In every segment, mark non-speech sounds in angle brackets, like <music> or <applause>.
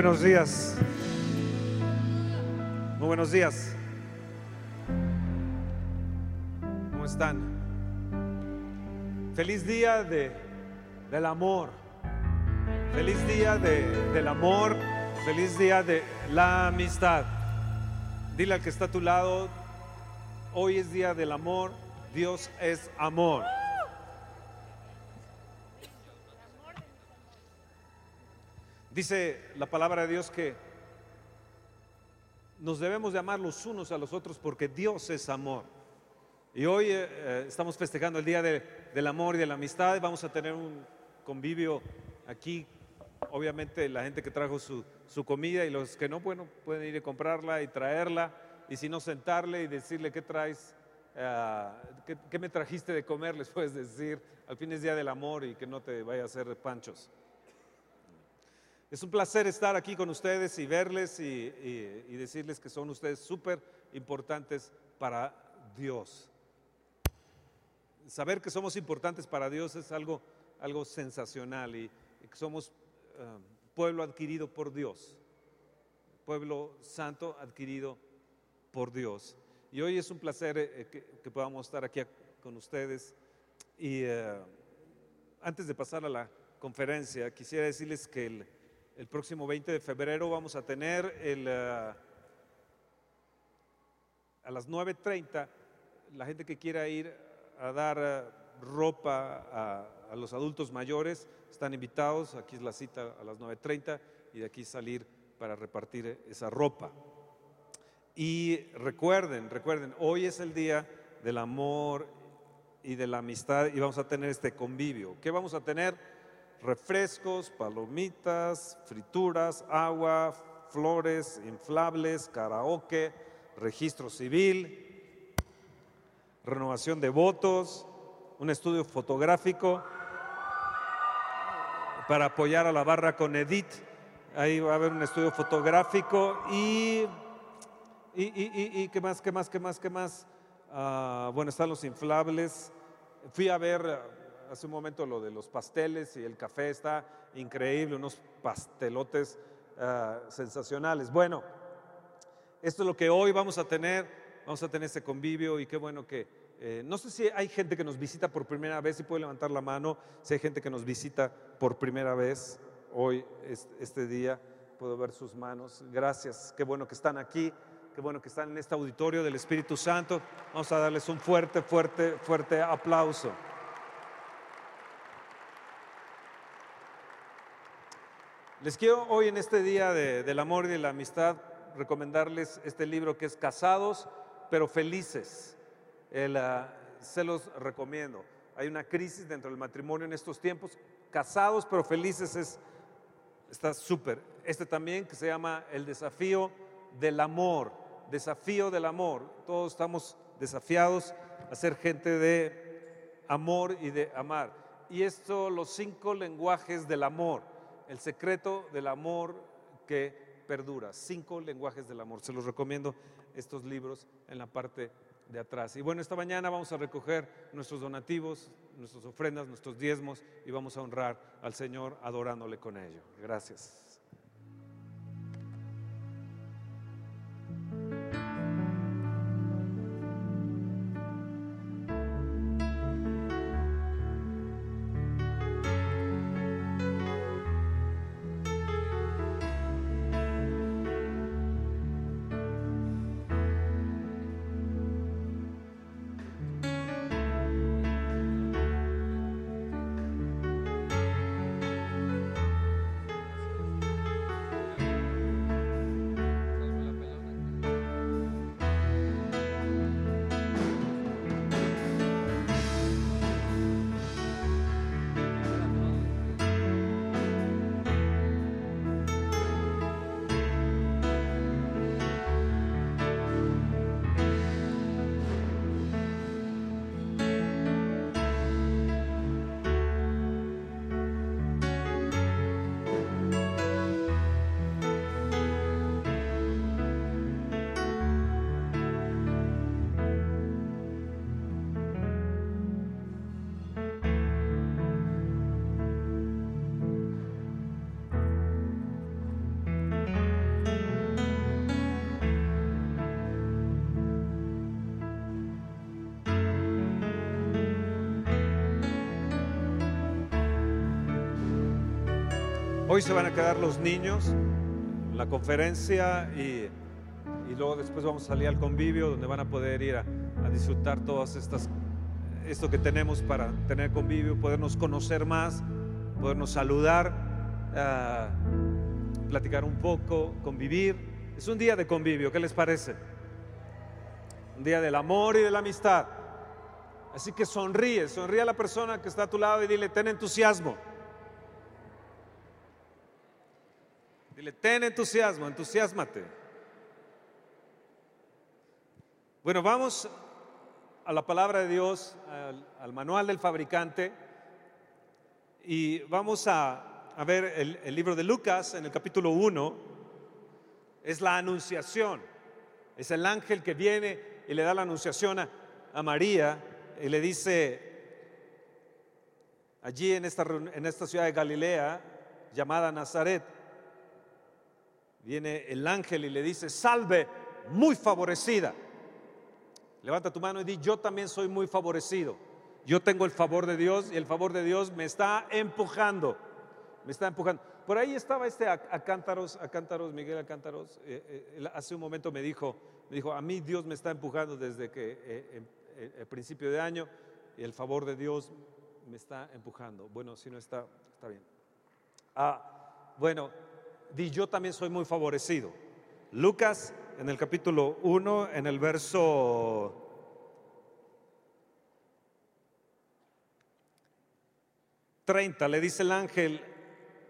Buenos días. Muy buenos días. ¿Cómo están? Feliz día de, del amor. Feliz día de- del amor. Feliz día de la amistad. Dile al que está a tu lado, hoy es día del amor. Dios es amor. Dice la palabra de Dios que nos debemos de amar los unos a los otros porque Dios es amor. Y hoy eh, eh, estamos festejando el Día de- del Amor y de la Amistad vamos a tener un convivio aquí. Obviamente la gente que trajo su, su comida y los que no, bueno, pueden ir a comprarla y traerla. Y si no, sentarle y decirle qué traes, eh, qué, qué me trajiste de comer, <laughs> les puedes decir. Al fin es Día del Amor y que no te vaya a hacer panchos. Es un placer estar aquí con ustedes y verles y, y- y decirles que son ustedes súper importantes para Dios. Saber que somos importantes para Dios es algo, algo sensacional y, y que somos eh, pueblo adquirido por Dios, pueblo santo adquirido por Dios. Y hoy es un placer eh, que, que podamos estar aquí con ustedes. Y eh, antes de pasar a la conferencia, quisiera decirles que el, el próximo 20 de febrero vamos a tener el, eh, a las 9.30, la gente que quiera ir a dar eh, ropa a, a los adultos mayores están invitados, aquí es la cita a las 9.30 y de aquí salir para repartir esa ropa. Y recuerden, recuerden, hoy es el día del amor y de la amistad y vamos a tener este convivio. ¿Qué vamos a tener? Refrescos, palomitas, frituras, agua, flores, inflables, karaoke, registro civil, renovación de votos, un estudio fotográfico para apoyar a la barra con Edith. Ahí va a haber un estudio fotográfico y y, y, y- qué más, qué más, qué más, qué más. Ah, bueno, están los inflables. Fui a ver hace un momento lo de los pasteles y el café está increíble, unos pastelotes ah, sensacionales. Bueno, esto es lo que hoy vamos a tener. Vamos a tener este convivio y qué bueno que... eh, no sé si hay gente que nos visita por primera vez, si puede levantar la mano, si hay gente que nos visita por primera vez hoy, es- este día, puedo ver sus manos. Gracias, qué bueno que están aquí, qué bueno que están en este auditorio del Espíritu Santo. Vamos a darles un fuerte, fuerte, fuerte aplauso. Les quiero hoy en este día de- del amor y de la amistad recomendarles este libro que es Casados pero felices. El, ah, se los recomiendo. Hay una crisis dentro del matrimonio en estos tiempos. Casados pero felices es, está súper. Este también que se llama El desafío del amor. Desafío del amor. Todos estamos desafiados a ser gente de amor y de amar. Y esto, los cinco lenguajes del amor. El secreto del amor que perdura. Cinco lenguajes del amor. Se los recomiendo estos libros en la parte de atrás. Y bueno, esta mañana vamos a recoger nuestros donativos, nuestras ofrendas, nuestros diezmos y vamos a honrar al Señor adorándole con ello. Gracias. Hoy se van a quedar los niños, la conferencia y, y luego después vamos a salir al convivio donde van a poder ir a, a disfrutar todas estas, esto que tenemos para tener convivio, podernos conocer más, podernos saludar, ah, platicar un poco, convivir. Es un día de convivio, ¿qué les parece? Un día del amor y de la amistad. Así que sonríe, sonríe a la persona que está a tu lado y dile, ten entusiasmo. Dile, ten entusiasmo, entusiasmate. Bueno, vamos a la palabra de Dios, al, al manual del fabricante, y vamos a, ver el, libro de Lucas en el capítulo 1. Es la anunciación, es el ángel que viene y le da la anunciación a, a María y le dice, allí en esta, en esta ciudad de Galilea, llamada Nazaret, viene el ángel y le dice, salve, muy favorecida. Levanta tu mano y di, yo también soy muy favorecido. Yo tengo el favor de Dios y el favor de Dios me está empujando. Me está empujando. Por ahí estaba este Ac- Acántaros, Acántaros, Miguel Acántaros. eh, eh, hace un momento me dijo, me dijo, a mí Dios me está empujando desde que eh, em- el principio de año y el favor de Dios me está empujando. Bueno, si no está, está bien. Ah, bueno, di yo también soy muy favorecido. Lucas en el capítulo 1, en el verso 30, le dice el ángel,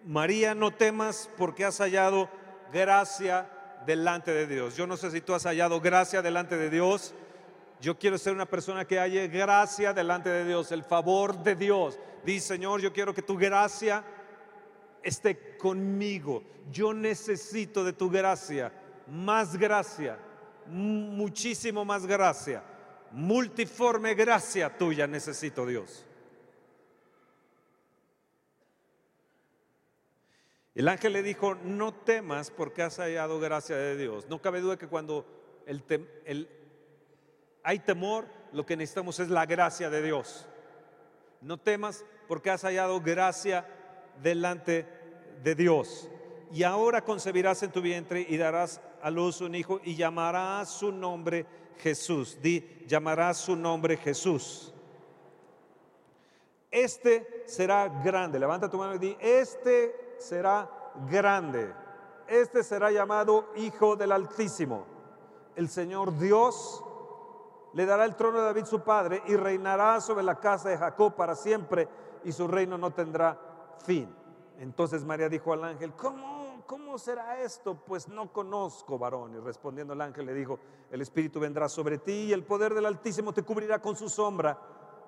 María, no temas porque has hallado gracia delante de Dios. Yo no sé si tú has hallado gracia delante de Dios. Yo quiero ser una persona que halle gracia delante de Dios, el favor de Dios. Dice, Señor, yo quiero que tu gracia esté conmigo. Yo necesito de tu gracia, más gracia, mu- muchísimo más gracia, multiforme gracia tuya necesito, Dios. El ángel le dijo, no temas porque has hallado gracia de Dios. No cabe duda que cuando el tem- el- hay temor, lo que necesitamos es la gracia de Dios. No temas porque has hallado gracia delante de Dios. Y ahora concebirás en tu vientre y darás a luz un hijo y llamarás su nombre Jesús. Di, llamarás su nombre Jesús. Este será grande. Levanta tu mano y di, este será grande. Este será llamado Hijo del Altísimo. El Señor Dios le dará el trono de David su padre y reinará sobre la casa de Jacob para siempre y su reino no tendrá fin. Entonces María dijo al ángel, ¿cómo, será esto? Pues no conozco varón. Y respondiendo el ángel le dijo, el Espíritu vendrá sobre ti y el poder del Altísimo te cubrirá con su sombra,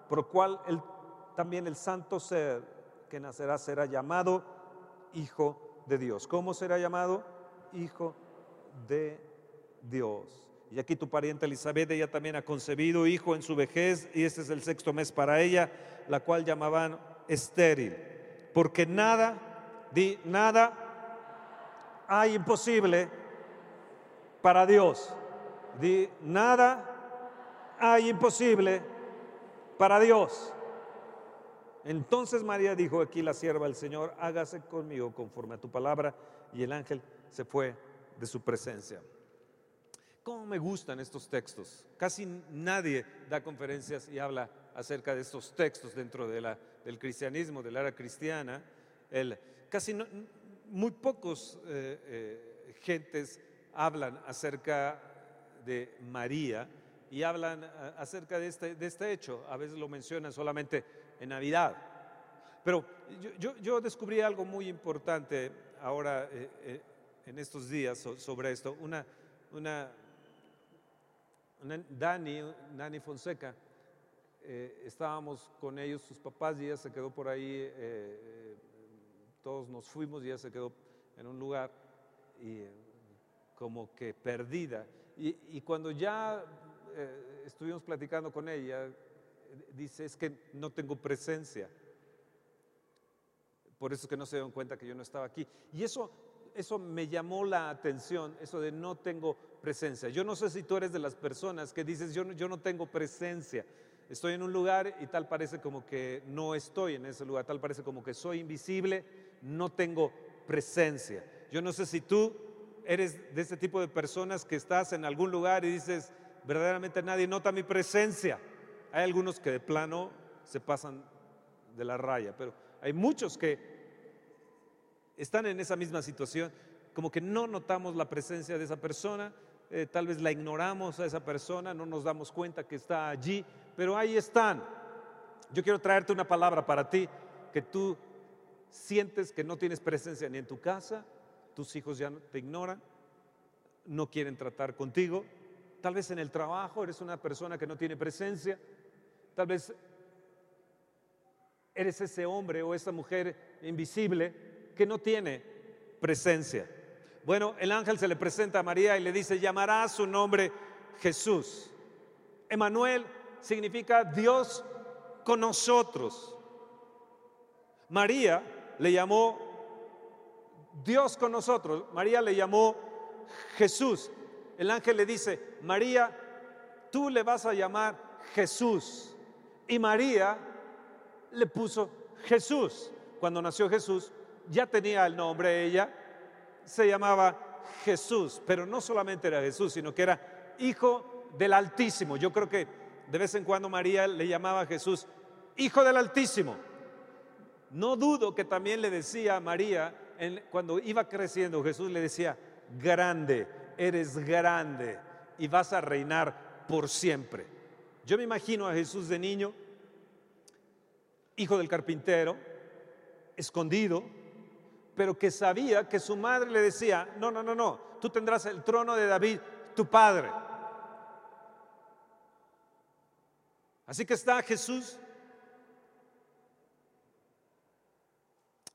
por lo cual el- también el santo ser que nacerá será llamado Hijo de Dios. ¿Cómo será llamado? Hijo de Dios. Y aquí tu pariente Elizabeth, ella también ha concebido hijo en su vejez, y este es el sexto mes para ella, la cual llamaban estéril. Porque nada, di nada, hay imposible para Dios. Di nada, hay imposible para Dios. Entonces María dijo, aquí la sierva del Señor, hágase conmigo conforme a tu palabra. Y el ángel se fue de su presencia. ¿Cómo me gustan estos textos? Casi nadie da conferencias y habla acerca de estos textos dentro de la- del cristianismo, de la era cristiana. El- casi muy pocos eh, eh, gentes hablan acerca de María y hablan a- acerca de este, de este hecho. A veces lo mencionan solamente en Navidad. Pero yo, yo- descubrí algo muy importante ahora eh, eh, en estos días so- sobre esto. Una, una- Dani, Dani Fonseca, eh, estábamos con ellos, sus papás, y ella se quedó por ahí, eh, eh, todos nos fuimos y ella se quedó en un lugar y como que perdida. Y, cuando ya estuvimos platicando con ella, dice, es que no tengo presencia. Por eso es que no se dieron cuenta que yo no estaba aquí. Y eso, eso me llamó la atención, eso de no tengo presencia. Yo no sé si tú eres de las personas que dices, yo no, yo no tengo presencia. Estoy en un lugar y tal parece como que no estoy en ese lugar, tal parece como que soy invisible, no tengo presencia. Yo no sé si tú eres de ese tipo de personas que estás en algún lugar y dices, verdaderamente nadie nota mi presencia. Hay algunos que de plano se pasan de la raya, pero hay muchos que están en esa misma situación, como que no notamos la presencia de esa persona, eh, tal vez la ignoramos a esa persona, no nos damos cuenta que está allí, pero ahí están. Yo quiero traerte una palabra para ti, que tú sientes que no tienes presencia ni en tu casa, tus hijos ya te ignoran, no quieren tratar contigo, tal vez en el trabajo eres una persona que no tiene presencia, tal vez eres ese hombre o esa mujer invisible que no tiene presencia. Bueno, el ángel se le presenta a María y le dice, llamará su nombre Jesús. Emanuel significa Dios con nosotros. María le llamó Dios con nosotros. María le llamó Jesús. El ángel le dice, María, tú le vas a llamar Jesús. Y María le puso Jesús. Cuando nació Jesús, ya tenía el nombre ella, se llamaba Jesús, pero no solamente era Jesús, sino que era hijo del Altísimo. Yo creo que de vez en cuando María le llamaba a Jesús hijo del Altísimo. No dudo que también le decía a María, cuando iba creciendo, Jesús le decía, grande, eres grande y vas a reinar por siempre. Yo me imagino a Jesús de niño, hijo del carpintero, escondido, pero que sabía que su madre le decía, no, no, no, no, tú tendrás el trono de David, tu padre. Así que está Jesús,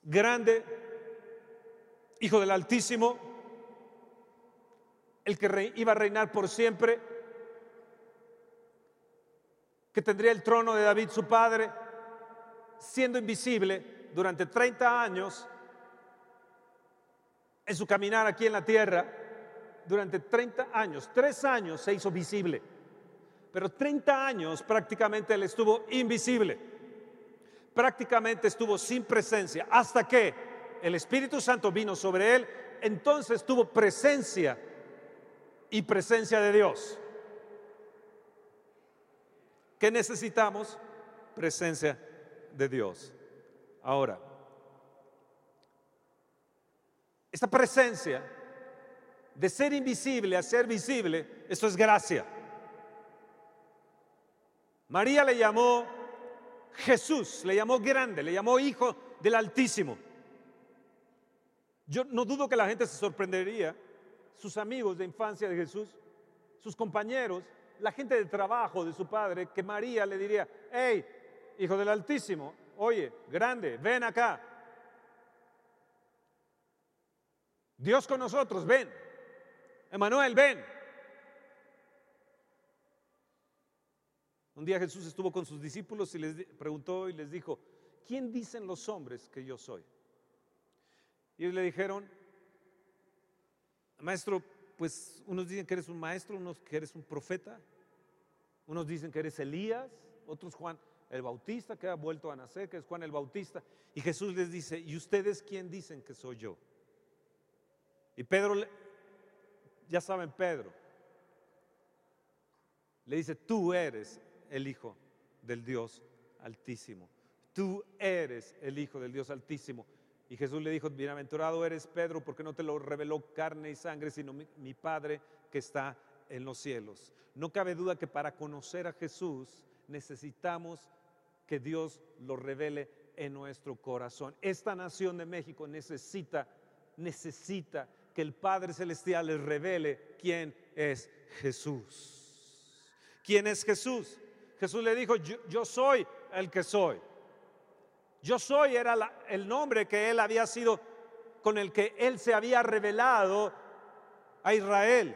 grande, hijo del Altísimo, el que iba a reinar por siempre, que tendría el trono de David, su padre, siendo invisible durante 30 años en su caminar aquí en la tierra, durante 30 años, tres años se hizo visible, pero 30 años prácticamente él estuvo invisible, prácticamente estuvo sin presencia, hasta que el Espíritu Santo vino sobre él, entonces tuvo presencia y presencia de Dios. ¿Qué necesitamos? Presencia de Dios. Ahora, esta presencia de ser invisible a ser visible, eso es gracia. María le llamó Jesús, le llamó grande, le llamó hijo del Altísimo. Yo no dudo que la gente se sorprendería, sus amigos de infancia de Jesús, sus compañeros, la gente de trabajo de su padre, que María le diría, hey, hijo del Altísimo, oye, grande, ven acá, Dios con nosotros, ven. Emanuel, ven. Un día Jesús estuvo con sus discípulos y les preguntó y les dijo, ¿quién dicen los hombres que yo soy? Y ellos le dijeron, maestro, pues unos dicen que eres un maestro, unos que eres un profeta, unos dicen que eres Elías, otros Juan el Bautista que ha vuelto a nacer, que es Juan el Bautista. Y Jesús les dice, ¿y ustedes quién dicen que soy yo? Y Pedro, ya saben, Pedro, le dice, tú eres el Hijo del Dios Altísimo. Tú eres el Hijo del Dios Altísimo. Y Jesús le dijo, bienaventurado eres Pedro, porque no te lo reveló carne y sangre, sino mi, Padre que está en los cielos. No cabe duda que para conocer a Jesús necesitamos que Dios lo revele en nuestro corazón. Esta nación de México necesita, necesita que el Padre Celestial les revele quién es Jesús. ¿Quién es Jesús? Jesús le dijo, yo, soy el que soy. Yo soy era el nombre que él había sido, con el que él se había revelado a Israel.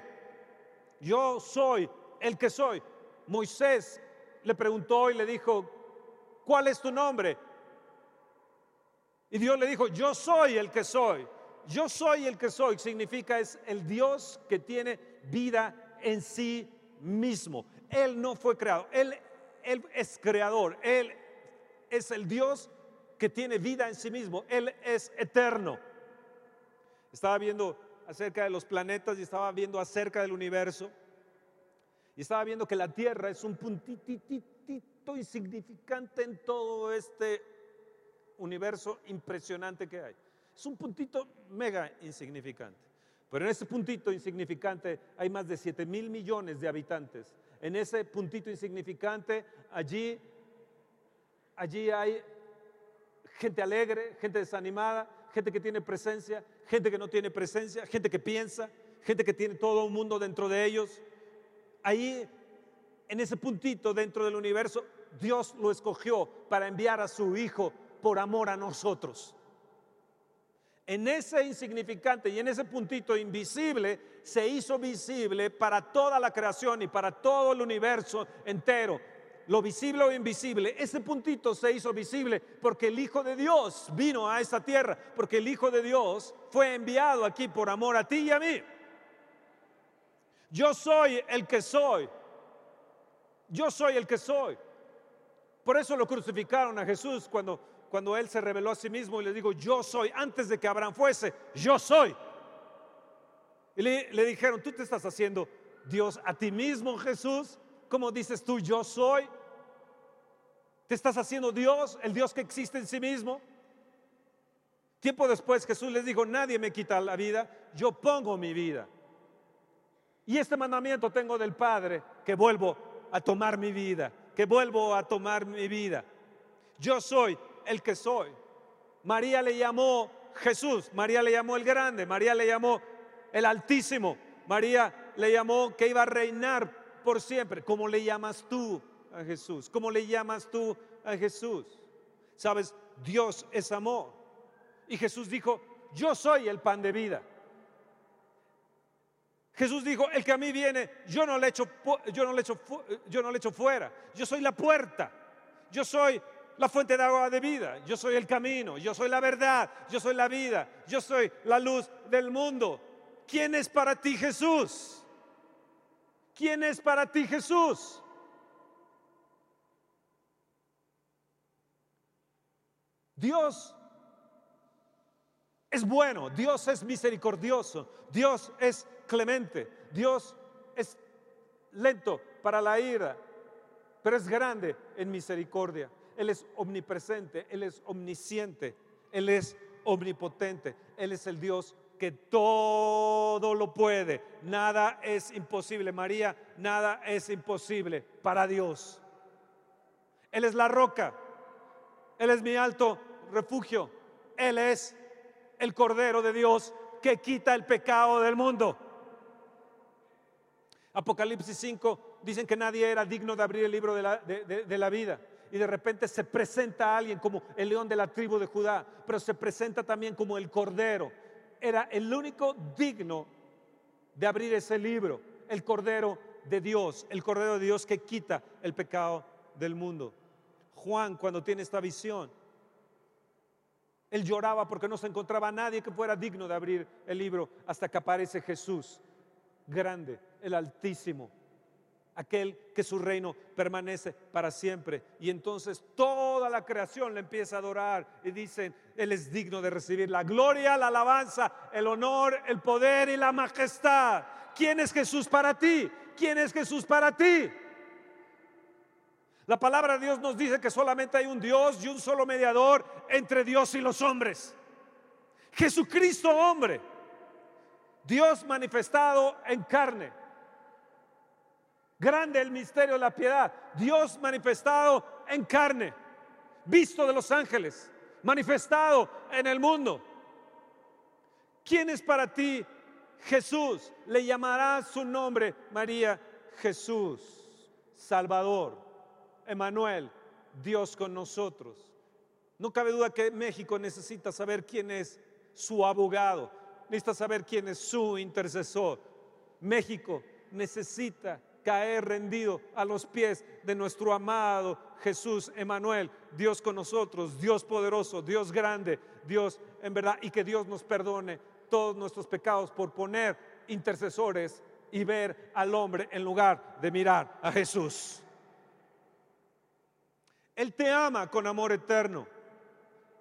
Yo soy el que soy. Moisés le preguntó y le dijo, ¿cuál es tu nombre? Y Dios le dijo, yo soy el que soy yo soy el que soy significa es el Dios que tiene vida en sí mismo. Él no fue creado, Él, él es creador, Él es el Dios que tiene vida en sí mismo, Él es eterno. Estaba viendo acerca de los planetas y estaba viendo acerca del universo. Y estaba viendo que la Tierra es un puntitito insignificante en todo este universo impresionante que hay. Es un puntito mega insignificante. Pero en ese puntito insignificante hay más de 7 mil millones de habitantes. En ese puntito insignificante, allí, allí hay gente alegre, gente desanimada, gente que tiene presencia, gente que no tiene presencia, gente que piensa, gente que tiene todo un mundo dentro de ellos. Ahí, en ese puntito dentro del universo, Dios lo escogió para enviar a su Hijo por amor a nosotros en ese insignificante y en ese puntito invisible se hizo visible para toda la creación y para todo el universo entero. Lo visible o invisible, ese puntito se hizo visible porque el Hijo de Dios vino a esta tierra, porque el Hijo de Dios fue enviado aquí por amor a ti y a mí. Yo soy el que soy. Yo soy el que soy. Por eso lo crucificaron a Jesús cuando cuando él se reveló a sí mismo y le dijo, yo soy, antes de que Abraham fuese, yo soy. Y le, le dijeron, tú te estás haciendo Dios a ti mismo, Jesús. ¿Cómo dices tú, yo soy? ¿Te estás haciendo Dios, el Dios que existe en sí mismo? Tiempo después Jesús les dijo, nadie me quita la vida, yo pongo mi vida. Y este mandamiento tengo del Padre, que vuelvo a tomar mi vida, que vuelvo a tomar mi vida. Yo soy el que soy. María le llamó Jesús, María le llamó el grande, María le llamó el altísimo, María le llamó que iba a reinar por siempre. ¿Cómo le llamas tú a Jesús? ¿Cómo le llamas tú a Jesús? Sabes, Dios es amor. Y Jesús dijo, yo soy el pan de vida. Jesús dijo, el que a mí viene, yo no le echo, yo no echo, yo no le echo fuera. Yo soy la puerta. Yo soy la fuente de agua de vida. Yo soy el camino, yo soy la verdad, yo soy la vida, yo soy la luz del mundo. ¿Quién es para ti Jesús? ¿Quién es para ti Jesús? Dios es bueno, Dios es misericordioso, Dios es clemente, Dios es lento para la ira, pero es grande en misericordia. Él es omnipresente, Él es omnisciente, Él es omnipotente, Él es el Dios que todo lo puede. Nada es imposible, María, nada es imposible para Dios. Él es la roca, Él es mi alto refugio, Él es el Cordero de Dios que quita el pecado del mundo. Apocalipsis 5 dicen que nadie era digno de abrir el libro de la, de la vida y de repente se presenta a alguien como el león de la tribu de Judá, pero se presenta también como el cordero. Era el único digno de abrir ese libro, el cordero de Dios, el cordero de Dios que quita el pecado del mundo. Juan cuando tiene esta visión, él lloraba porque no se encontraba nadie que fuera digno de abrir el libro hasta que aparece Jesús, grande, el Altísimo, aquel que su reino permanece para siempre. Y entonces toda la creación le empieza a adorar y dicen, Él es digno de recibir la gloria, la alabanza, el honor, el poder y la majestad. ¿Quién es Jesús para ti? ¿Quién es Jesús para ti? La palabra de Dios nos dice que solamente hay un Dios y un solo mediador entre Dios y los hombres. Jesucristo hombre, Dios manifestado en carne. Grande el misterio de la piedad. Dios manifestado en carne, visto de los ángeles, manifestado en el mundo. ¿Quién es para ti Jesús? Le llamará su nombre María Jesús, Salvador, Emanuel, Dios con nosotros. No cabe duda que México necesita saber quién es su abogado, necesita saber quién es su intercesor. México necesita caer rendido a los pies de nuestro amado Jesús Emanuel, Dios con nosotros, Dios poderoso, Dios grande, Dios en verdad, y que Dios nos perdone todos nuestros pecados por poner intercesores y ver al hombre en lugar de mirar a Jesús. Él te ama con amor eterno.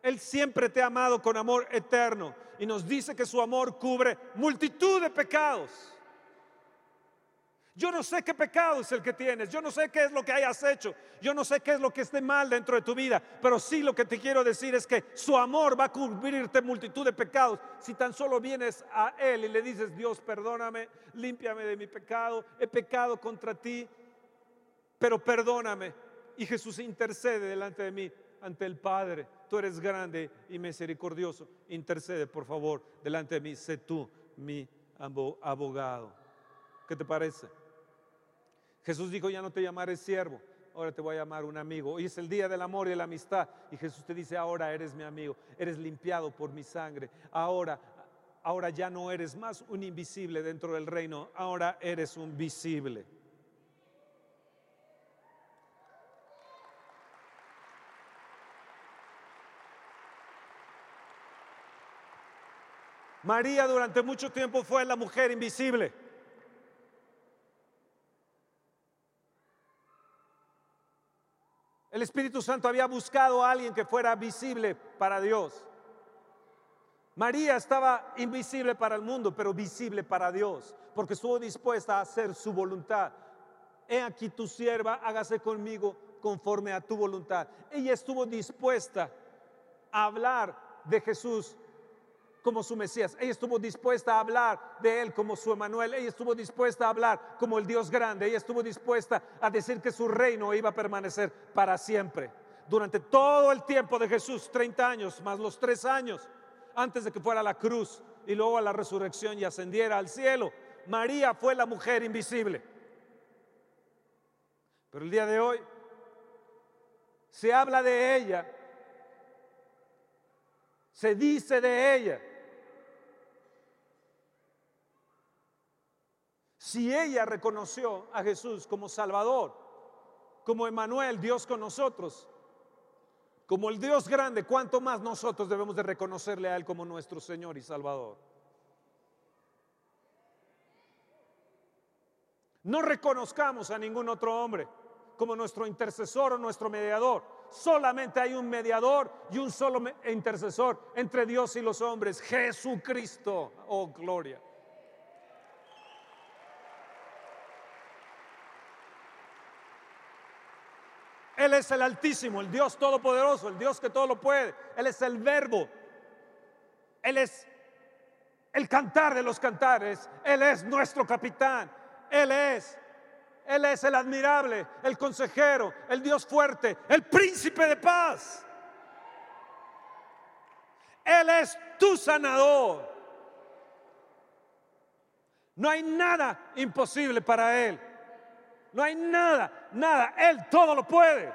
Él siempre te ha amado con amor eterno y nos dice que su amor cubre multitud de pecados. Yo no sé qué pecado es el que tienes, yo no sé qué es lo que hayas hecho, yo no sé qué es lo que esté mal dentro de tu vida, pero sí lo que te quiero decir es que su amor va a cubrirte multitud de pecados. Si tan solo vienes a Él y le dices, Dios, perdóname, límpiame de mi pecado, he pecado contra ti, pero perdóname. Y Jesús intercede delante de mí, ante el Padre. Tú eres grande y misericordioso. Intercede, por favor, delante de mí. Sé tú mi abogado. ¿Qué te parece? Jesús dijo, ya no te llamaré siervo, ahora te voy a llamar un amigo. Hoy es el día del amor y de la amistad. Y Jesús te dice, ahora eres mi amigo, eres limpiado por mi sangre. Ahora, ahora ya no eres más un invisible dentro del reino, ahora eres un visible. María durante mucho tiempo fue la mujer invisible. El Espíritu Santo había buscado a alguien que fuera visible para Dios. María estaba invisible para el mundo, pero visible para Dios, porque estuvo dispuesta a hacer su voluntad. He aquí tu sierva, hágase conmigo conforme a tu voluntad. Ella estuvo dispuesta a hablar de Jesús como su Mesías. Ella estuvo dispuesta a hablar de Él como su Emanuel. Ella estuvo dispuesta a hablar como el Dios grande. Ella estuvo dispuesta a decir que su reino iba a permanecer para siempre. Durante todo el tiempo de Jesús, 30 años, más los tres años, antes de que fuera a la cruz y luego a la resurrección y ascendiera al cielo, María fue la mujer invisible. Pero el día de hoy se habla de ella, se dice de ella Si ella reconoció a Jesús como Salvador, como Emanuel, Dios con nosotros, como el Dios grande, ¿cuánto más nosotros debemos de reconocerle a Él como nuestro Señor y Salvador? No reconozcamos a ningún otro hombre como nuestro intercesor o nuestro mediador. Solamente hay un mediador y un solo intercesor entre Dios y los hombres, Jesucristo. Oh, gloria. Él es el Altísimo, el Dios Todopoderoso, el Dios que todo lo puede. Él es el Verbo. Él es el cantar de los cantares. Él es nuestro capitán. Él es. Él es el admirable, el consejero, el Dios fuerte, el príncipe de paz. Él es tu sanador. No hay nada imposible para Él. No hay nada, nada. Él todo lo puede.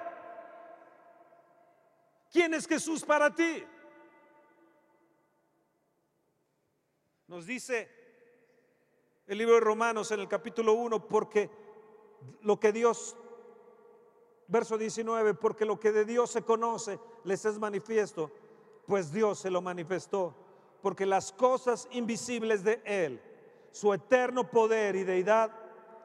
¿Quién es Jesús para ti? Nos dice el libro de Romanos en el capítulo 1, porque lo que Dios, verso 19, porque lo que de Dios se conoce les es manifiesto, pues Dios se lo manifestó, porque las cosas invisibles de Él, su eterno poder y deidad,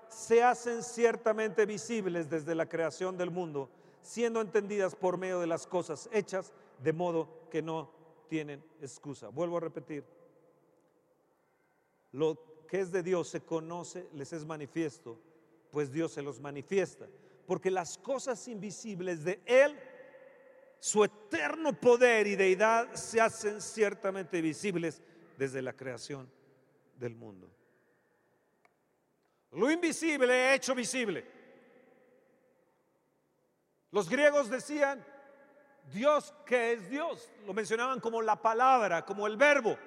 se hacen ciertamente visibles desde la creación del mundo, siendo entendidas por medio de las cosas hechas, de modo que no tienen excusa. Vuelvo a repetir, lo que es de Dios se conoce, les es manifiesto, pues Dios se los manifiesta, porque las cosas invisibles de Él, su eterno poder y deidad se hacen ciertamente visibles desde la creación del mundo. Lo invisible hecho visible. Los griegos decían, Dios que es Dios, lo mencionaban como la palabra, como el verbo,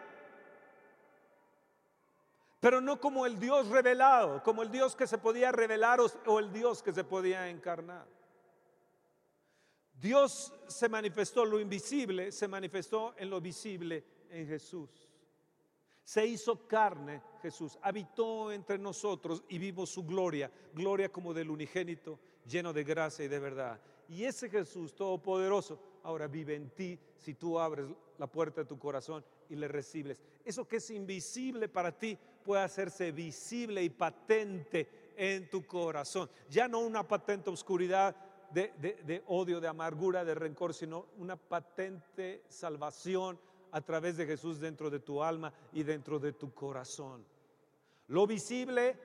pero no como el Dios revelado, como el Dios que se podía revelar o, el Dios que se podía encarnar. Dios se manifestó, lo invisible se manifestó en lo visible en Jesús. Se hizo carne Jesús, habitó entre nosotros y vimos su gloria, gloria como del unigénito, lleno de gracia y de verdad. Y ese Jesús todopoderoso ahora vive en ti si tú abres la puerta de tu corazón y le recibes. Eso que es invisible para ti puede hacerse visible y patente en tu corazón. Ya no una patente oscuridad de, de odio, de amargura, de rencor, sino una patente salvación a través de Jesús dentro de tu alma y dentro de tu corazón. Lo visible,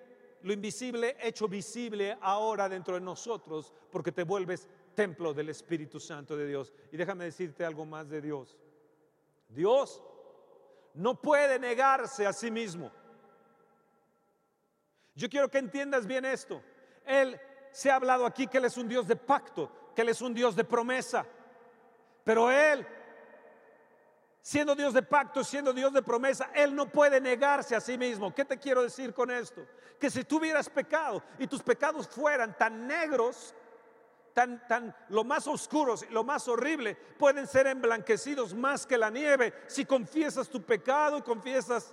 lo invisible hecho visible ahora dentro de nosotros porque te vuelves templo del Espíritu Santo de Dios. Y déjame decirte algo más de Dios. Dios no puede negarse a sí mismo. Yo quiero que entiendas bien esto. Él se ha hablado aquí que Él es un Dios de pacto, que Él es un Dios de promesa. Pero Él, siendo Dios de pacto, siendo Dios de promesa, Él no puede negarse a sí mismo. ¿Qué te quiero decir con esto? Que si tuvieras pecado y tus pecados fueran tan negros, tan, tan, lo más oscuros lo más horrible, pueden ser emblanquecidos más que la nieve si confiesas tu pecado y confiesas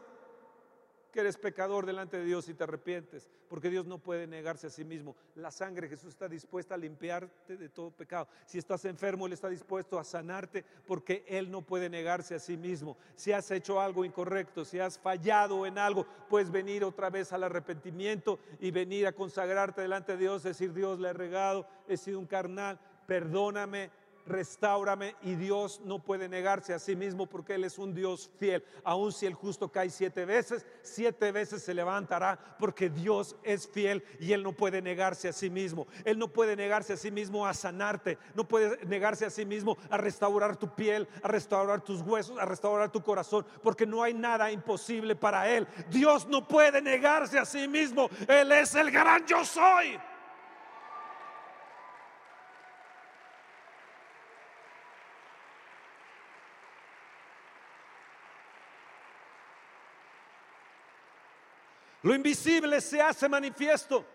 que eres pecador delante de Dios y te arrepientes, porque Dios no puede negarse a sí mismo. La sangre de Jesús está dispuesta a limpiarte de todo pecado. Si estás enfermo, Él está dispuesto a sanarte, porque Él no puede negarse a sí mismo. Si has hecho algo incorrecto, si has fallado en algo, puedes venir otra vez al arrepentimiento y venir a consagrarte delante de Dios, decir, Dios, le he regado, he sido un carnal, perdóname, restaurame y Dios no puede negarse a sí mismo porque Él es un Dios fiel. Aun si el justo cae siete veces, siete veces se levantará porque Dios es fiel y Él no puede negarse a sí mismo. Él no puede negarse a sí mismo a sanarte, no puede negarse a sí mismo a restaurar tu piel, a restaurar tus huesos, a restaurar tu corazón, porque no hay nada imposible para Él. Dios no puede negarse a sí mismo. Él es el gran yo soy. Lo invisible se hace manifiesto.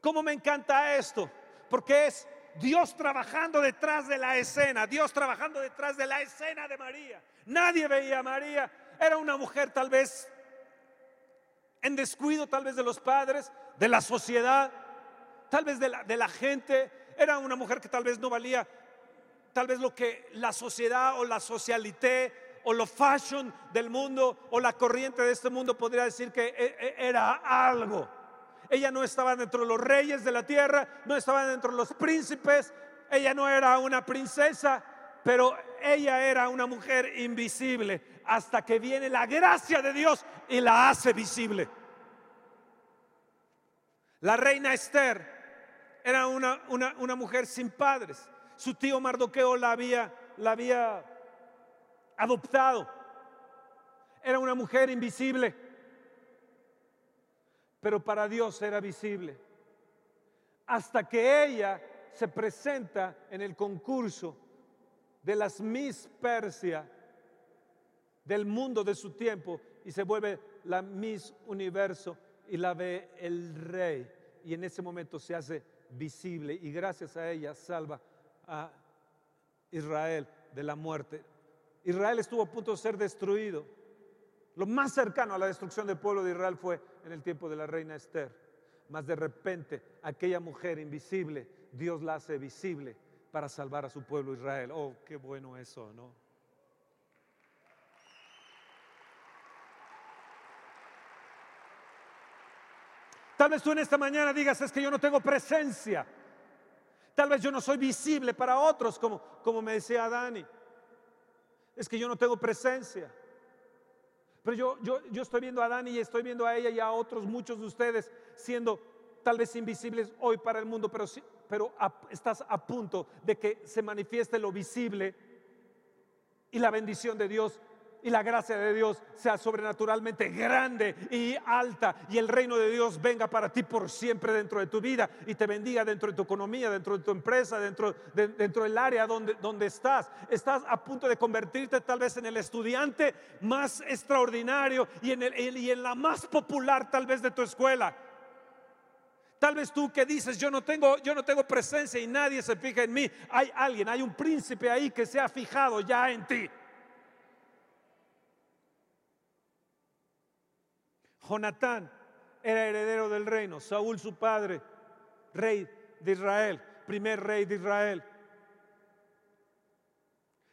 ¿Cómo me encanta esto? Porque es Dios trabajando detrás de la escena, Dios trabajando detrás de la escena de María. Nadie veía a María. Era una mujer tal vez en descuido, tal vez de los padres, de la sociedad, tal vez de la, de la gente. Era una mujer que tal vez no valía, tal vez lo que la sociedad o la socialité o lo fashion del mundo o la corriente de este mundo podría decir que e, e, era algo. Ella no estaba dentro de los reyes de la tierra, no estaba dentro de los príncipes, ella no era una princesa, pero ella era una mujer invisible hasta que viene la gracia de Dios y la hace visible. La reina Esther era una, una, mujer sin padres. Su tío Mardoqueo la había, la había adoptado. Era una mujer invisible, pero para Dios era visible. Hasta que ella se presenta en el concurso de las Miss Persia del mundo de su tiempo y se vuelve la Miss Universo y la ve el rey y en ese momento se hace visible y gracias a ella salva a Israel de la muerte. Israel estuvo a punto de ser destruido. Lo más cercano a la destrucción del pueblo de Israel fue en el tiempo de la reina Esther. Mas de repente aquella mujer invisible, Dios la hace visible para salvar a su pueblo Israel. Oh, qué bueno eso, ¿no? Tal vez tú en esta mañana digas, es que yo no tengo presencia. Tal vez yo no soy visible para otros, como, como me decía Dani es que yo no tengo presencia. Pero yo, yo, yo estoy viendo a Dani y estoy viendo a ella y a otros, muchos de ustedes, siendo tal vez invisibles hoy para el mundo, pero, pero estás a punto de que se manifieste lo visible y la bendición de Dios y la gracia de Dios sea sobrenaturalmente grande y alta y el reino de Dios venga para ti por siempre dentro de tu vida y te bendiga dentro de tu economía, dentro de tu empresa, dentro, dentro del área donde, donde estás. Estás a punto de convertirte tal vez en el estudiante más extraordinario y en, el, y en la más popular tal vez de tu escuela. Tal vez tú que dices, yo no tengo, yo no tengo presencia y nadie se fija en mí. Hay alguien, hay un príncipe ahí que se ha fijado ya en ti. Jonatán era heredero del reino, Saúl su padre, rey de Israel, primer rey de Israel.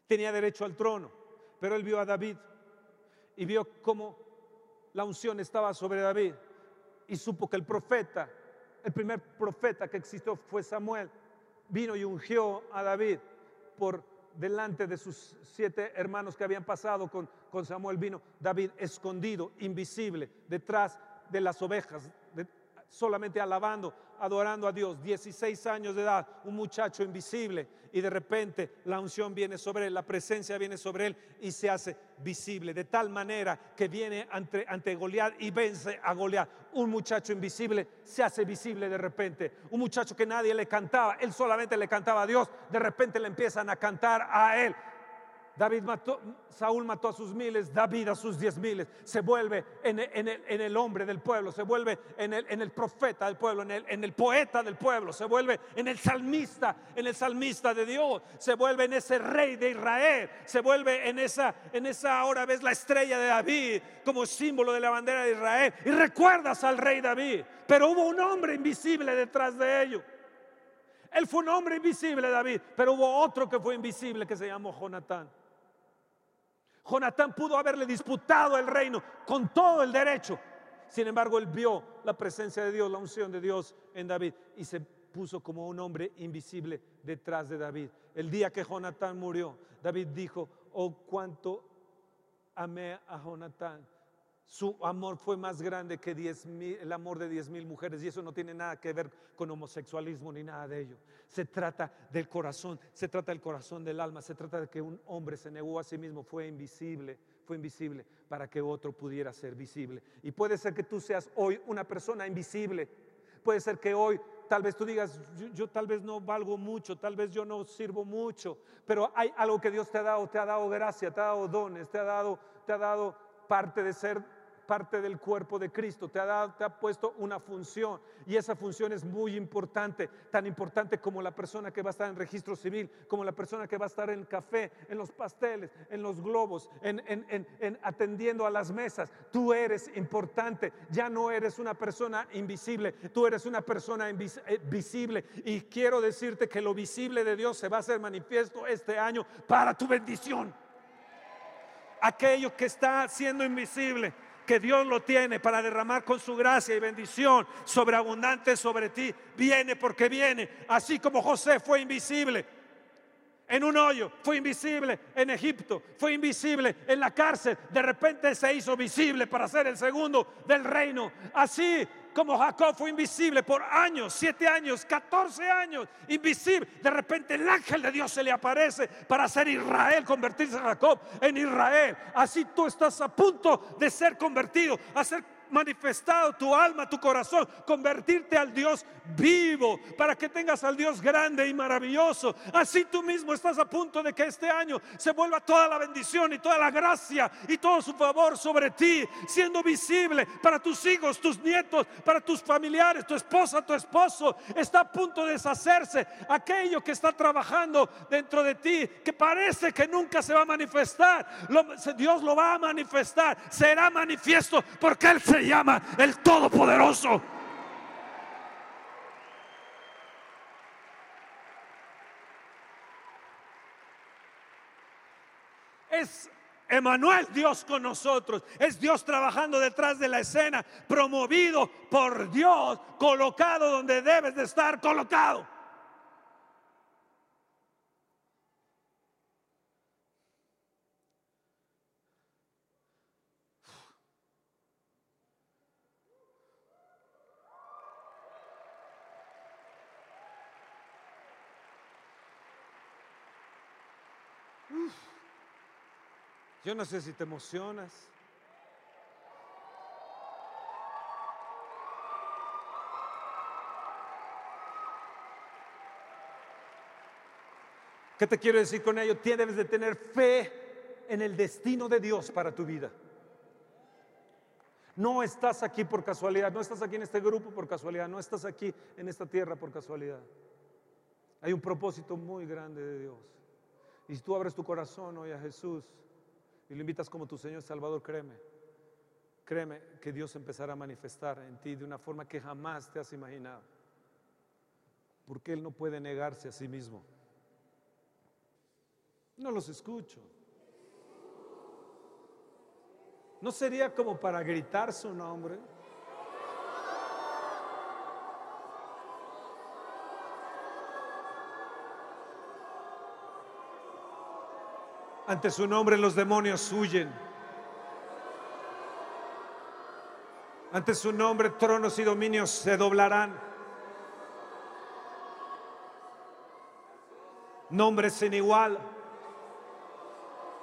Tenía derecho al trono, pero él vio a David y vio cómo la unción estaba sobre David y supo que el profeta, el primer profeta que existió fue Samuel. vino y ungió a David por delante de sus siete hermanos que habían pasado con, con Samuel, vino David escondido, invisible, detrás de las ovejas, solamente alabando, adorando a Dios, 16 años de edad, un muchacho invisible, y de repente la unción viene sobre él, la presencia viene sobre él y se hace visible, de tal manera que viene ante, ante Goliat y vence a Goliat. Un muchacho invisible se hace visible de repente, un muchacho que nadie le cantaba, él solamente le cantaba a Dios, de repente le empiezan a cantar a él. David mató, Saúl mató a sus miles, David a sus diez miles. Se vuelve en el, hombre del pueblo, se vuelve en el, profeta del pueblo, en el, poeta del pueblo, se vuelve en el salmista, en el salmista de Dios, se vuelve en ese rey de Israel, se vuelve en esa, en esa ahora ves la estrella de David como símbolo de la bandera de Israel. Y recuerdas al rey David, pero hubo un hombre invisible detrás de ello. Él fue un hombre invisible, David, pero hubo otro que fue invisible que se llamó Jonatán. Jonatán pudo haberle disputado el reino con todo el derecho. Sin embargo, él vio la presencia de Dios, la unción de Dios en David y se puso como un hombre invisible detrás de David. El día que Jonatán murió, David dijo, oh, cuánto amé a Jonatán su amor fue más grande que el amor de diez mil mujeres y eso no tiene nada que ver con homosexualismo ni nada de ello. Se trata del corazón, se trata del corazón del alma, se trata de que un hombre se negó a sí mismo, fue invisible, fue invisible para que otro pudiera ser visible. Y puede ser que tú seas hoy una persona invisible, puede ser que hoy tal vez tú digas, yo, tal vez no valgo mucho, tal vez yo no sirvo mucho, pero hay algo que Dios te ha dado, te ha dado gracia, te ha dado dones, te ha dado, te ha dado parte de ser parte del cuerpo de Cristo, te ha, dado, te ha puesto una función y esa función es muy importante, tan importante como la persona que va a estar en registro civil, como la persona que va a estar en el café, en los pasteles, en los globos, en, en atendiendo a las mesas. Tú eres importante, ya no eres una persona invisible, tú eres una persona eh, visible. Y quiero decirte que lo visible de Dios se va a hacer manifiesto este año para tu bendición. Aquello que está siendo invisible que Dios lo tiene para derramar con su gracia y bendición sobreabundante sobre ti. Viene porque viene, así como José fue invisible en un hoyo, fue invisible en Egipto, fue invisible en la cárcel, de repente se hizo visible para ser el segundo del reino. Así como Jacob fue invisible por años, siete años, catorce años, invisible. De repente el ángel de Dios se le aparece para hacer Israel, convertirse a Jacob en Israel. Así tú estás a punto de ser convertido, a ser manifestado tu alma, tu corazón, convertirte al Dios vivo, para que tengas al Dios grande y maravilloso. Así tú mismo estás a punto de que este año se vuelva toda la bendición y toda la gracia y todo su favor sobre ti, siendo visible para tus hijos, tus nietos, para tus familiares, tu esposa, tu esposo. Está a punto de deshacerse aquello que está trabajando dentro de ti, que parece que nunca se va a manifestar. Dios lo va a manifestar, será manifiesto porque Él llama el Todopoderoso. Es Emanuel, Dios con nosotros. Es Dios trabajando detrás de la escena, promovido por Dios, colocado donde debes de estar colocado. Yo no sé si te emocionas. ¿Qué te quiero decir con ello? Debes de tener fe en el destino de Dios para tu vida. No estás aquí por casualidad, no estás aquí en este grupo por casualidad, no estás aquí en esta tierra por casualidad. Hay un propósito muy grande de Dios. Y si tú abres tu corazón hoy a Jesús y lo invitas como tu Señor Salvador, créeme, créeme que Dios empezará a manifestar en ti de una forma que jamás te has imaginado. Porque Él no puede negarse a sí mismo. No los escucho. ¿No sería como para gritar su nombre? Ante su nombre los demonios huyen. Ante su nombre tronos y dominios se doblarán. Nombre sin igual.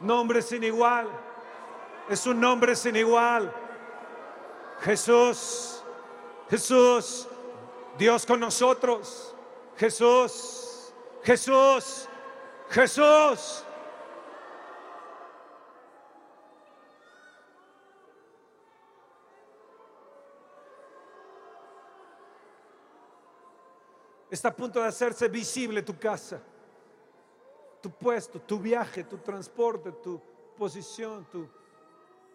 Nombre sin igual. Es un nombre sin igual. Jesús. Jesús. Dios con nosotros. Jesús. Jesús. Jesús. Está a punto de hacerse visible tu casa, tu puesto, tu viaje, tu transporte, tu posición,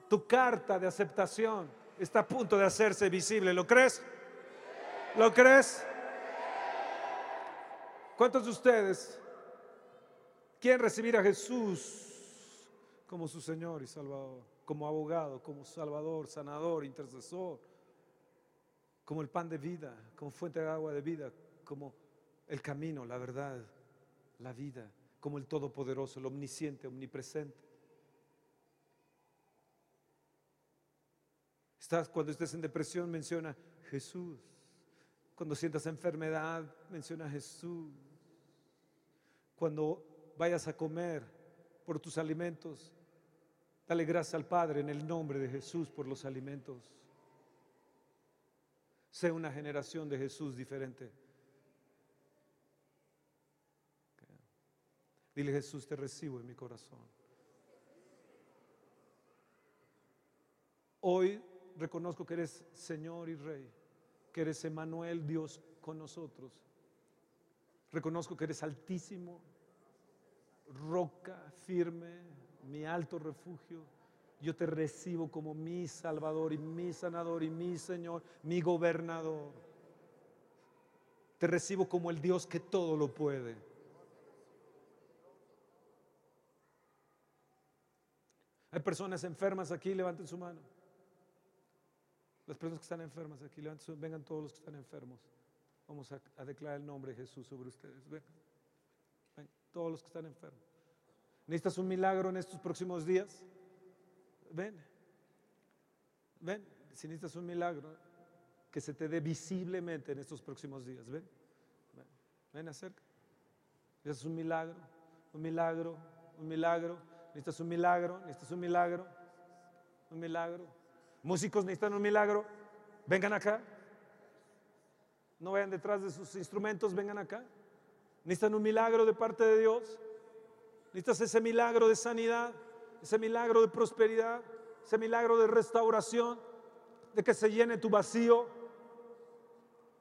tu, carta de aceptación. Está a punto de hacerse visible. ¿Lo crees? ¿Lo crees? ¿Cuántos de ustedes quieren recibir a Jesús como su Señor y Salvador, como abogado, como Salvador, sanador, intercesor, como el pan de vida, como fuente de agua de vida, como el camino, la verdad, la vida, como el Todopoderoso, el omnisciente, omnipresente. Estás, cuando estés en depresión, menciona Jesús. Cuando sientas enfermedad, menciona Jesús. Cuando vayas a comer por tus alimentos, dale gracias al Padre en el nombre de Jesús por los alimentos. Sé una generación de Jesús diferente. Dile Jesús, te recibo en mi corazón. Hoy reconozco que eres Señor y Rey, que eres Emanuel, Dios con nosotros. Reconozco que eres altísimo, roca firme, mi alto refugio. Yo te recibo como mi Salvador y mi sanador y mi Señor, mi gobernador. Te recibo como el Dios que todo lo puede. Hay personas enfermas aquí, levanten su mano. Las personas que están enfermas aquí, levanten su, vengan todos los que están enfermos. Vamos a, declarar el nombre de Jesús sobre ustedes. Ven, ven, todos los que están enfermos. ¿Necesitas un milagro en estos próximos días? Ven, ven, si necesitas un milagro, que se te dé visiblemente en estos próximos días. Ven, ven, ven acerca. Es un milagro, un milagro, un milagro. Necesitas un milagro, necesitas un milagro, un milagro. Músicos necesitan un milagro, vengan acá. No vayan detrás de sus instrumentos, vengan acá. Necesitan un milagro de parte de Dios. Necesitas ese milagro de sanidad, ese milagro de prosperidad, ese milagro de restauración, de que se llene tu vacío.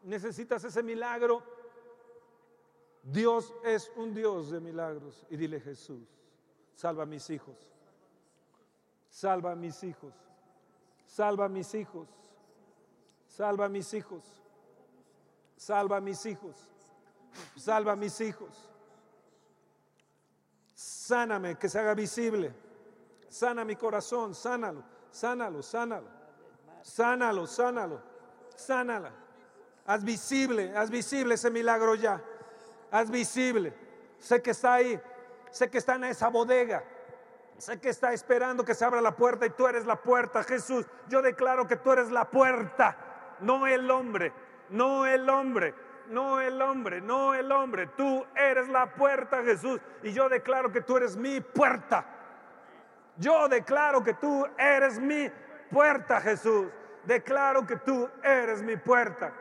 Necesitas ese milagro. Dios es un Dios de milagros. Y dile Jesús. Salva a mis hijos. Salva a mis hijos. Salva a mis hijos. Salva a mis hijos. Salva a mis hijos. Salva a mis hijos. Sáname, que se haga visible. Sana mi corazón, sánalo, sánalo, sánalo. Sánalo, sánalo, sánala. Haz visible, haz visible ese milagro ya. Haz visible. Sé que está ahí. Sé que está en esa bodega. Sé que está esperando que se abra la puerta y tú eres la puerta, Jesús. Yo declaro que tú eres la puerta, no el hombre, no el hombre, no el hombre, no el hombre. Tú eres la puerta, Jesús. Y yo declaro que tú eres mi puerta. Yo declaro que tú eres mi puerta, Jesús. Declaro que tú eres mi puerta.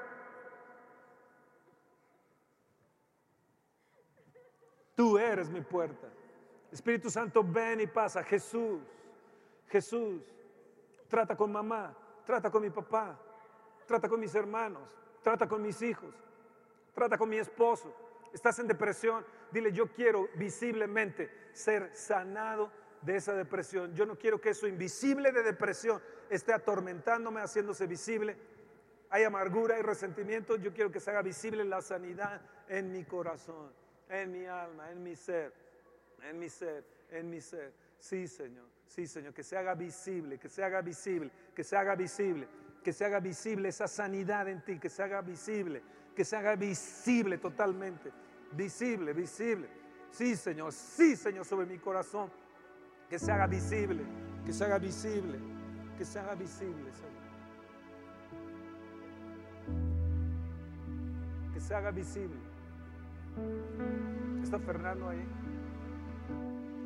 Tú eres mi puerta. Espíritu Santo, ven y pasa. Jesús, Jesús, trata con mamá, trata con mi papá, trata con mis hermanos, trata con mis hijos, trata con mi esposo. Estás en depresión, dile, yo quiero visiblemente ser sanado de esa depresión. Yo no quiero que eso invisible de depresión esté atormentándome, haciéndose visible. Hay amargura y resentimiento. Yo quiero que se haga visible la sanidad en mi corazón en mi alma, en mi ser, en mi ser, en mi ser. Sí, Señor, sí, Señor, que se haga visible, que se haga visible, que se haga visible, que se haga visible esa sanidad en ti, que se haga visible, que se haga visible totalmente, visible, visible. Sí, Señor, sí, Señor, sobre mi corazón. Que se haga visible, que se haga visible, que se haga visible, Señor. Que se haga visible. ¿Está Fernando ahí?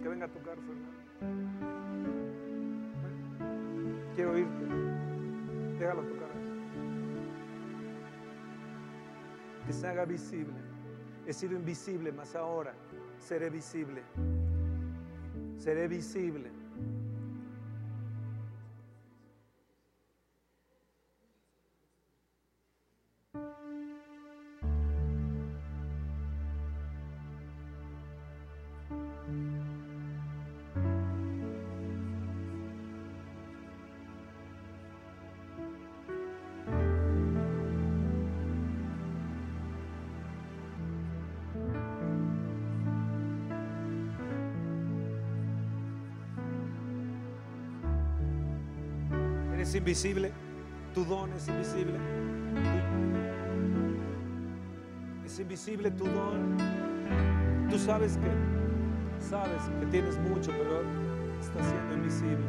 Que venga a tocar, Fernando. Quiero oírte. Déjalo tocar. Que se haga visible. He sido invisible, mas ahora seré visible. Seré visible. Invisible, tu don es invisible. Es invisible tu don. Tú sabes que sabes que tienes mucho, pero está siendo invisible.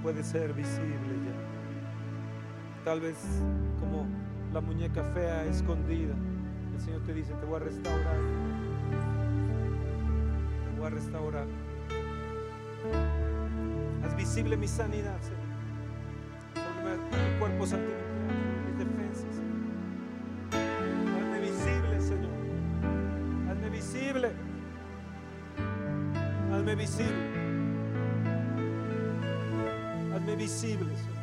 Puede ser visible ya. Tal vez como la muñeca fea escondida. El Señor te dice, te voy a restaurar. Te voy a restaurar. Haz visible mi sanidad, Señor. Cuerpo mis. Hazme visible, Señor. Hazme visible. Hazme visible. Hazme visible, Señor.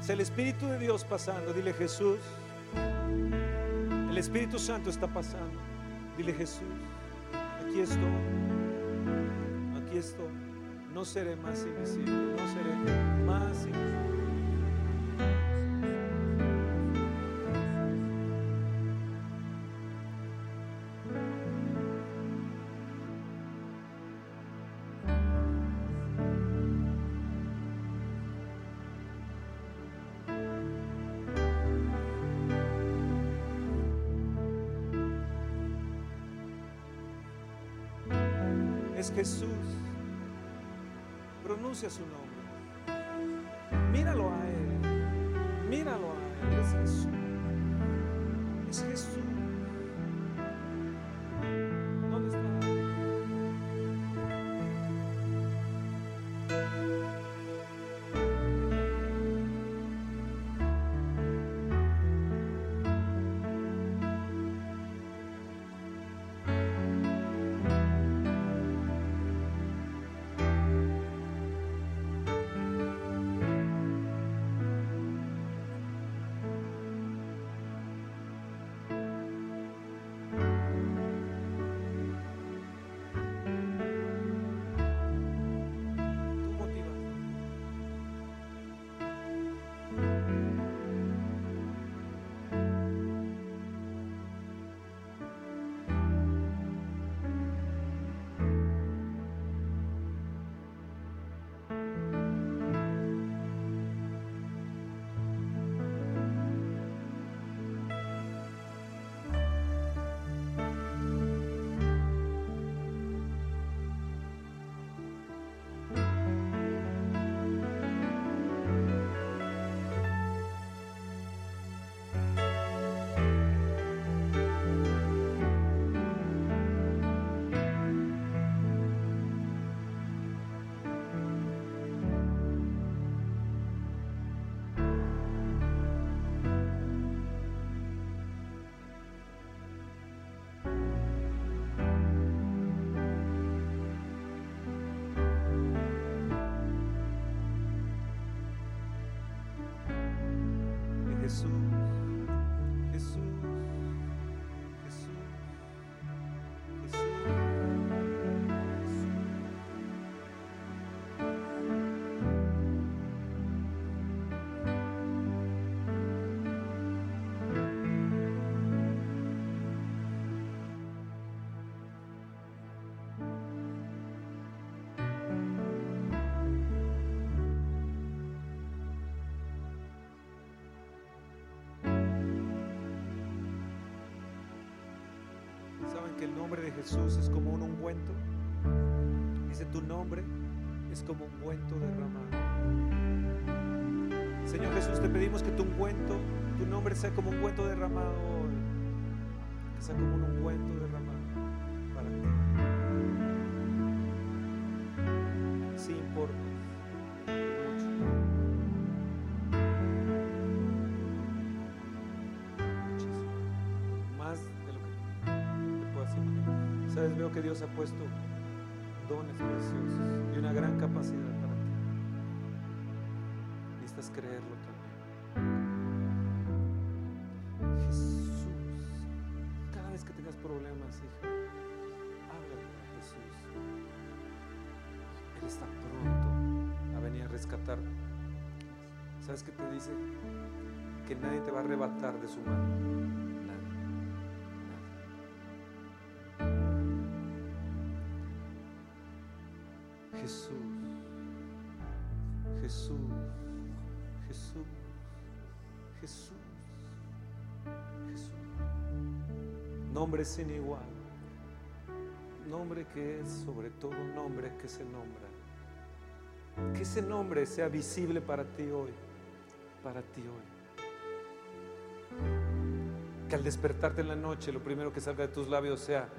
Es el Espíritu de Dios pasando. Dile Jesús. El Espíritu Santo está pasando. Dile Jesús. Aquí estoy. Aquí estoy. No seré más invisible. No seré más invisible. Jesús. Pronuncia su nombre. Que el nombre de Jesús es como un ungüento? Dice tu nombre es como un ungüento derramado. Señor Jesús, te pedimos que tu ungüento, tu nombre sea como un ungüento derramado. Que sea como un ungüento derramado para ti. Sí importa Ha puesto dones preciosos y una gran capacidad para ti. Necesitas creerlo también. Jesús, cada vez que tengas problemas, hija, háblale a Jesús. Él está pronto a venir a rescatarte. ¿Sabes qué te dice? Que nadie te va a arrebatar de su mano. Nombre sin igual. Nombre que es sobre todo nombre que se nombra. Que ese nombre sea visible para ti hoy. Para ti hoy. Que al despertarte en la noche lo primero que salga de tus labios sea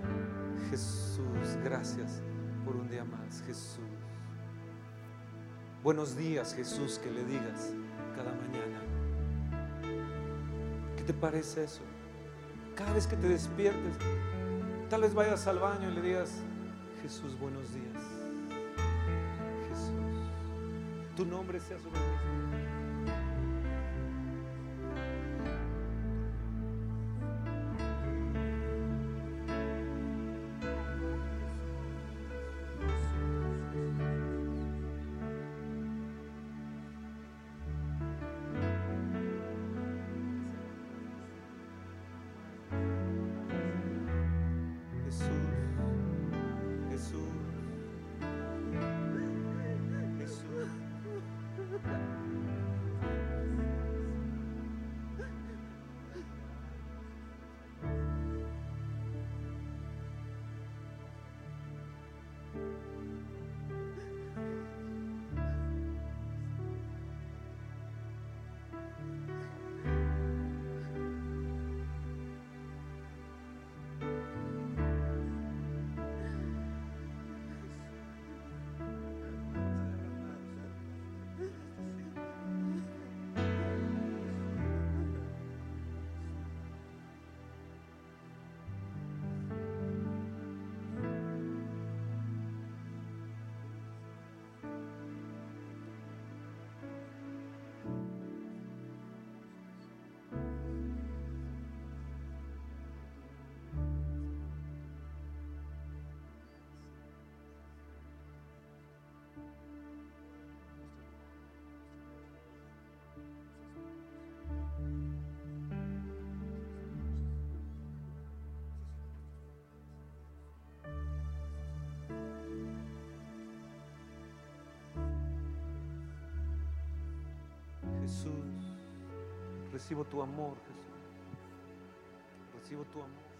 Jesús, gracias por un día más, Jesús. Buenos días, Jesús, que le digas cada mañana. ¿Qué te parece eso? Cada vez que te despiertes, tal vez vayas al baño y le digas, Jesús, buenos días. Jesús, tu nombre sea sobre mí. Recibo tu amor, Jesús. Recibo tu amor.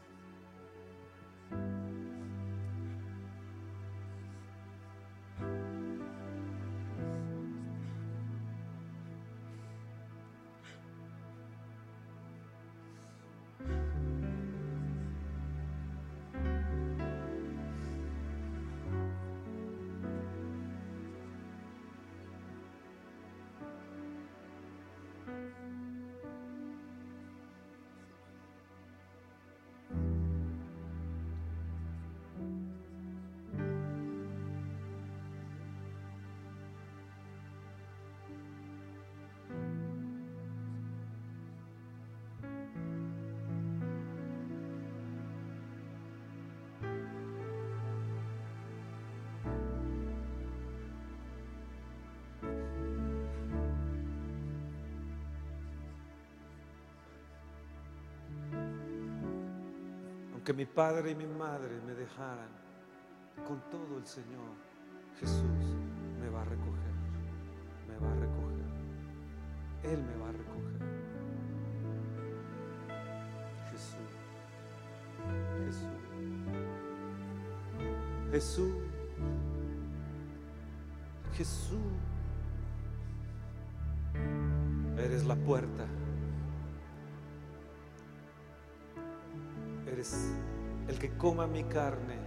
Aunque mi padre y mi madre me dejaran, con todo el Señor, Jesús me va a recoger, me va a recoger. Él me va a recoger. Jesús, Jesús, Jesús, Jesús, eres la puerta. Eres el que coma mi carne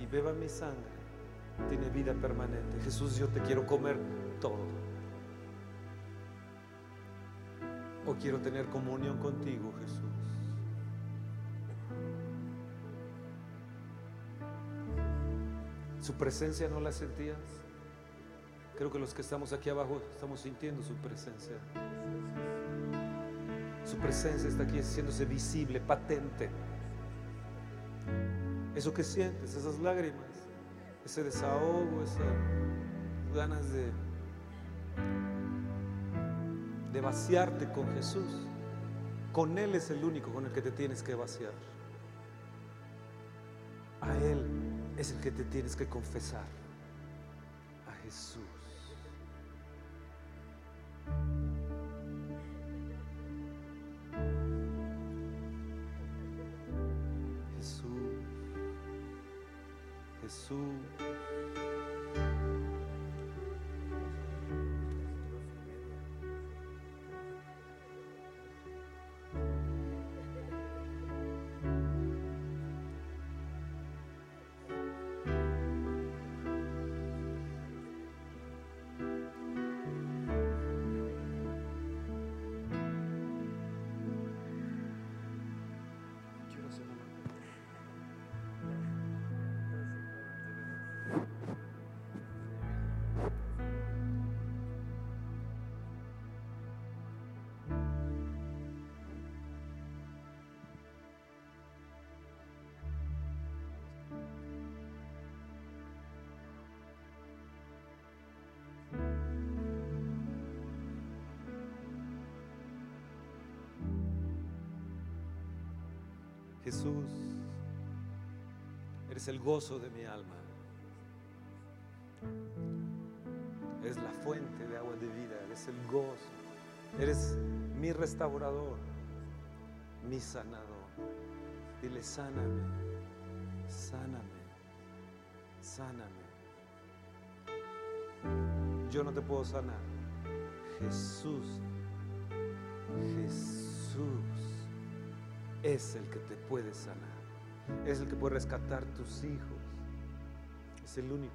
y beba mi sangre, tiene vida permanente. Jesús, yo te quiero comer todo. O quiero tener comunión contigo, Jesús. ¿Su presencia no la sentías? Creo que los que estamos aquí abajo estamos sintiendo su presencia. Su presencia está aquí haciéndose visible, patente. Eso que sientes, esas lágrimas, ese desahogo, esas ganas de, de vaciarte con Jesús. Con Él es el único con el que te tienes que vaciar. A Él es el que te tienes que confesar. A Jesús. Jesús, eres el gozo de mi alma. Eres la fuente de agua de vida, eres el gozo. Eres mi restaurador, mi sanador. Dile, sáname, sáname, sáname. Yo no te puedo sanar. Jesús, Jesús es el que te puede sanar. Es el que puede rescatar tus hijos. Es el único.